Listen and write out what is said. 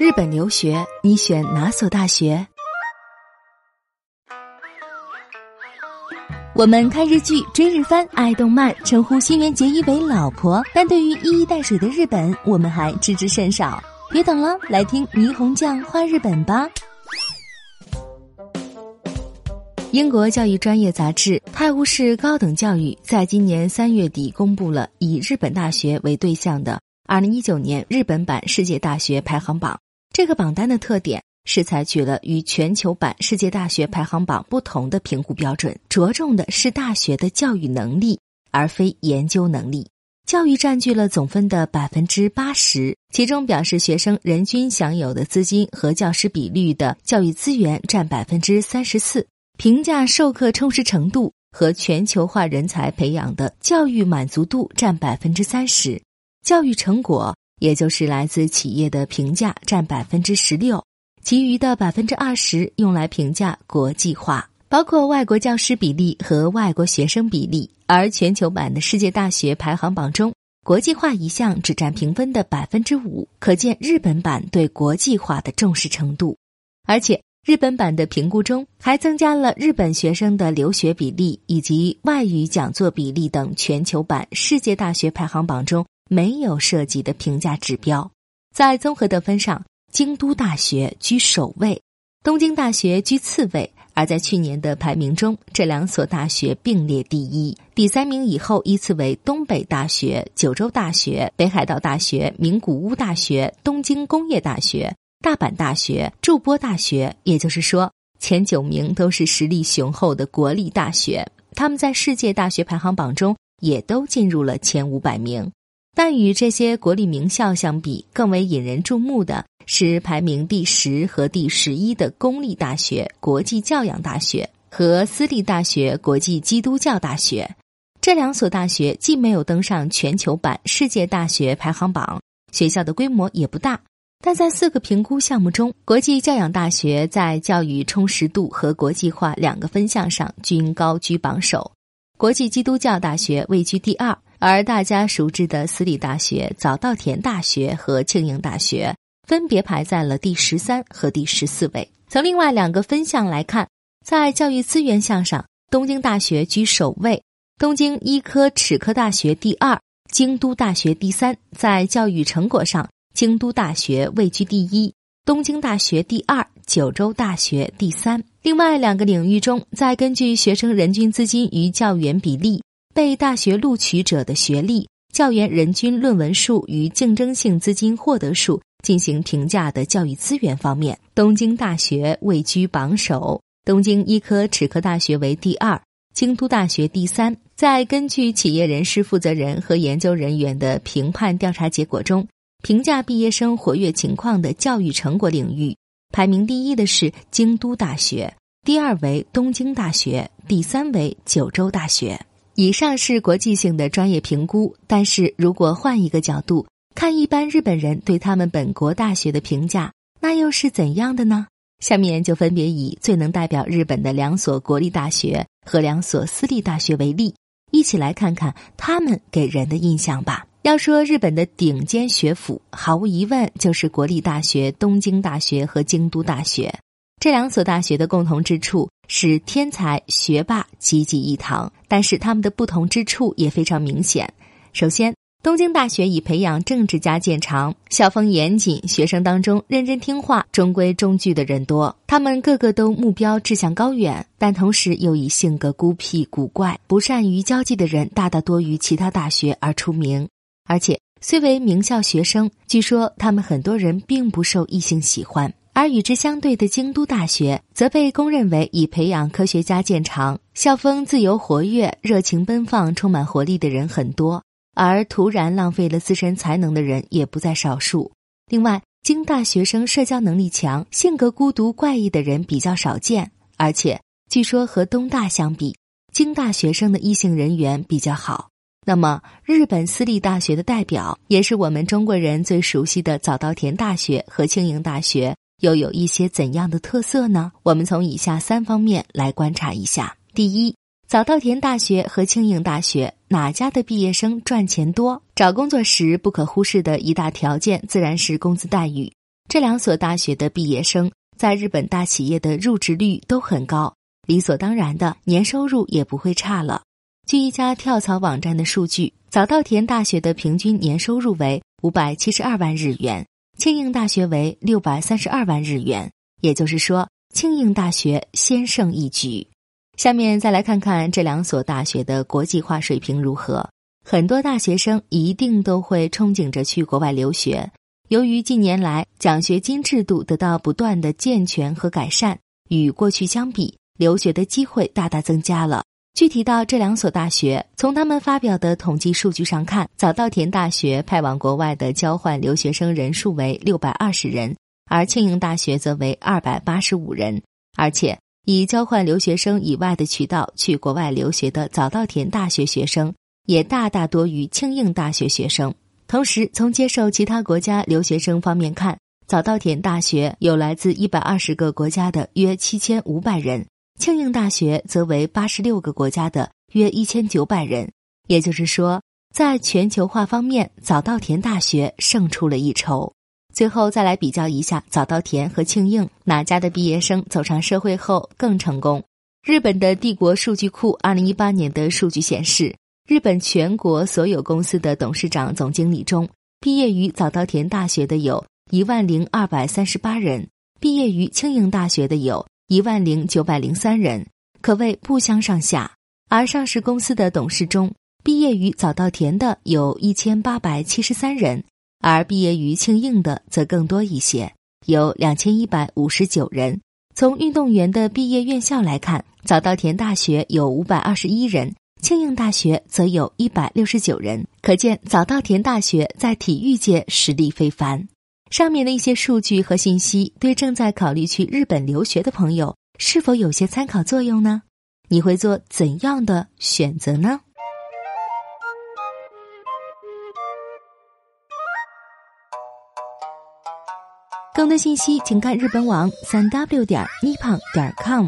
日本留学，你选哪所大学？我们看日剧、追日番、爱动漫，称呼新垣结衣为老婆，但对于一衣带水的日本，我们还知之甚少。别等了，来听霓虹酱画日本吧。英国教育专业杂志《泰晤士高等教育》在今年三月底公布了以日本大学为对象的二零一九年日本版世界大学排行榜。这个榜单的特点是采取了与全球版世界大学排行榜不同的评估标准，着重的是大学的教育能力，而非研究能力。教育占据了总分的百分之八十，其中表示学生人均享有的资金和教师比率的教育资源占百分之三十四，评价授课充实程度和全球化人才培养的教育满足度占百分之三十，教育成果。也就是来自企业的评价占百分之十六，其余的百分之二十用来评价国际化，包括外国教师比例和外国学生比例。而全球版的世界大学排行榜中，国际化一项只占评分的百分之五，可见日本版对国际化的重视程度。而且，日本版的评估中还增加了日本学生的留学比例以及外语讲座比例等全球版世界大学排行榜中。没有涉及的评价指标，在综合得分上，京都大学居首位，东京大学居次位。而在去年的排名中，这两所大学并列第一，第三名以后依次为东北大学、九州大学、北海道大学、名古屋大学、东京工业大学、大阪大学、筑波大学。也就是说，前九名都是实力雄厚的国立大学，他们在世界大学排行榜中也都进入了前五百名。但与这些国立名校相比，更为引人注目的是排名第十和第十一的公立大学国际教养大学和私立大学国际基督教大学。这两所大学既没有登上全球版世界大学排行榜，学校的规模也不大，但在四个评估项目中，国际教养大学在教育充实度和国际化两个分项上均高居榜首，国际基督教大学位居第二。而大家熟知的私立大学早稻田大学和庆应大学分别排在了第十三和第十四位。从另外两个分项来看，在教育资源项上，东京大学居首位，东京医科齿科大学第二，京都大学第三。在教育成果上，京都大学位居第一，东京大学第二，九州大学第三。另外两个领域中，再根据学生人均资金与教员比例。被大学录取者的学历、教员人均论文数与竞争性资金获得数进行评价的教育资源方面，东京大学位居榜首，东京医科齿科大学为第二，京都大学第三。在根据企业人事负责人和研究人员的评判调查结果中，评价毕业生活跃情况的教育成果领域，排名第一的是京都大学，第二为东京大学，第三为九州大学。以上是国际性的专业评估，但是如果换一个角度看，一般日本人对他们本国大学的评价，那又是怎样的呢？下面就分别以最能代表日本的两所国立大学和两所私立大学为例，一起来看看他们给人的印象吧。要说日本的顶尖学府，毫无疑问就是国立大学东京大学和京都大学。这两所大学的共同之处是天才学霸济济一堂，但是他们的不同之处也非常明显。首先，东京大学以培养政治家见长，校风严谨，学生当中认真听话、中规中矩的人多。他们个个都目标志向高远，但同时又以性格孤僻、古怪、不善于交际的人大大多于其他大学而出名。而且，虽为名校学生，据说他们很多人并不受异性喜欢。而与之相对的京都大学，则被公认为以培养科学家见长，校风自由活跃、热情奔放、充满活力的人很多，而突然浪费了自身才能的人也不在少数。另外，京大学生社交能力强，性格孤独怪异的人比较少见，而且据说和东大相比，京大学生的异性人缘比较好。那么，日本私立大学的代表，也是我们中国人最熟悉的早稻田大学和庆应大学。又有一些怎样的特色呢？我们从以下三方面来观察一下。第一，早稻田大学和庆应大学哪家的毕业生赚钱多？找工作时不可忽视的一大条件自然是工资待遇。这两所大学的毕业生在日本大企业的入职率都很高，理所当然的年收入也不会差了。据一家跳槽网站的数据，早稻田大学的平均年收入为五百七十二万日元，庆应大学为六百三十二万日元。也就是说，庆应大学先胜一局。下面再来看看这两所大学的国际化水平如何。很多大学生一定都会憧憬着去国外留学。由于近年来奖学金制度得到不断的健全和改善，与过去相比，留学的机会大大增加了。具体到这两所大学，从他们发表的统计数据上看，早稻田大学派往国外的交换留学生人数为六百二十人，而庆应大学则为二百八十五人，而且。以交换留学生以外的渠道去国外留学的早稻田大学学生也大大多于庆应大学学生。同时，从接受其他国家留学生方面看，早稻田大学有来自一百二十个国家的约七千五百人，庆应大学则为八十六个国家的约一千九百人。也就是说，在全球化方面，早稻田大学胜出了一筹。最后再来比较一下早稻田和庆应哪家的毕业生走上社会后更成功。日本的帝国数据库二零一八年的数据显示，日本全国所有公司的董事长、总经理中，毕业于早稻田大学的有一万零二百三十八人，毕业于庆应大学的有一万零九百零三人，可谓不相上下。而上市公司的董事中，毕业于早稻田的有一千八百七十三人。而毕业于庆应的则更多一些，有两千一百五十九人。从运动员的毕业院校来看，早稻田大学有五百二十一人，庆应大学则有一百六十九人。可见早稻田大学在体育界实力非凡。上面的一些数据和信息，对正在考虑去日本留学的朋友，是否有些参考作用呢？你会做怎样的选择呢？更多信息，请看日本网三 w 点 nippon 点 com。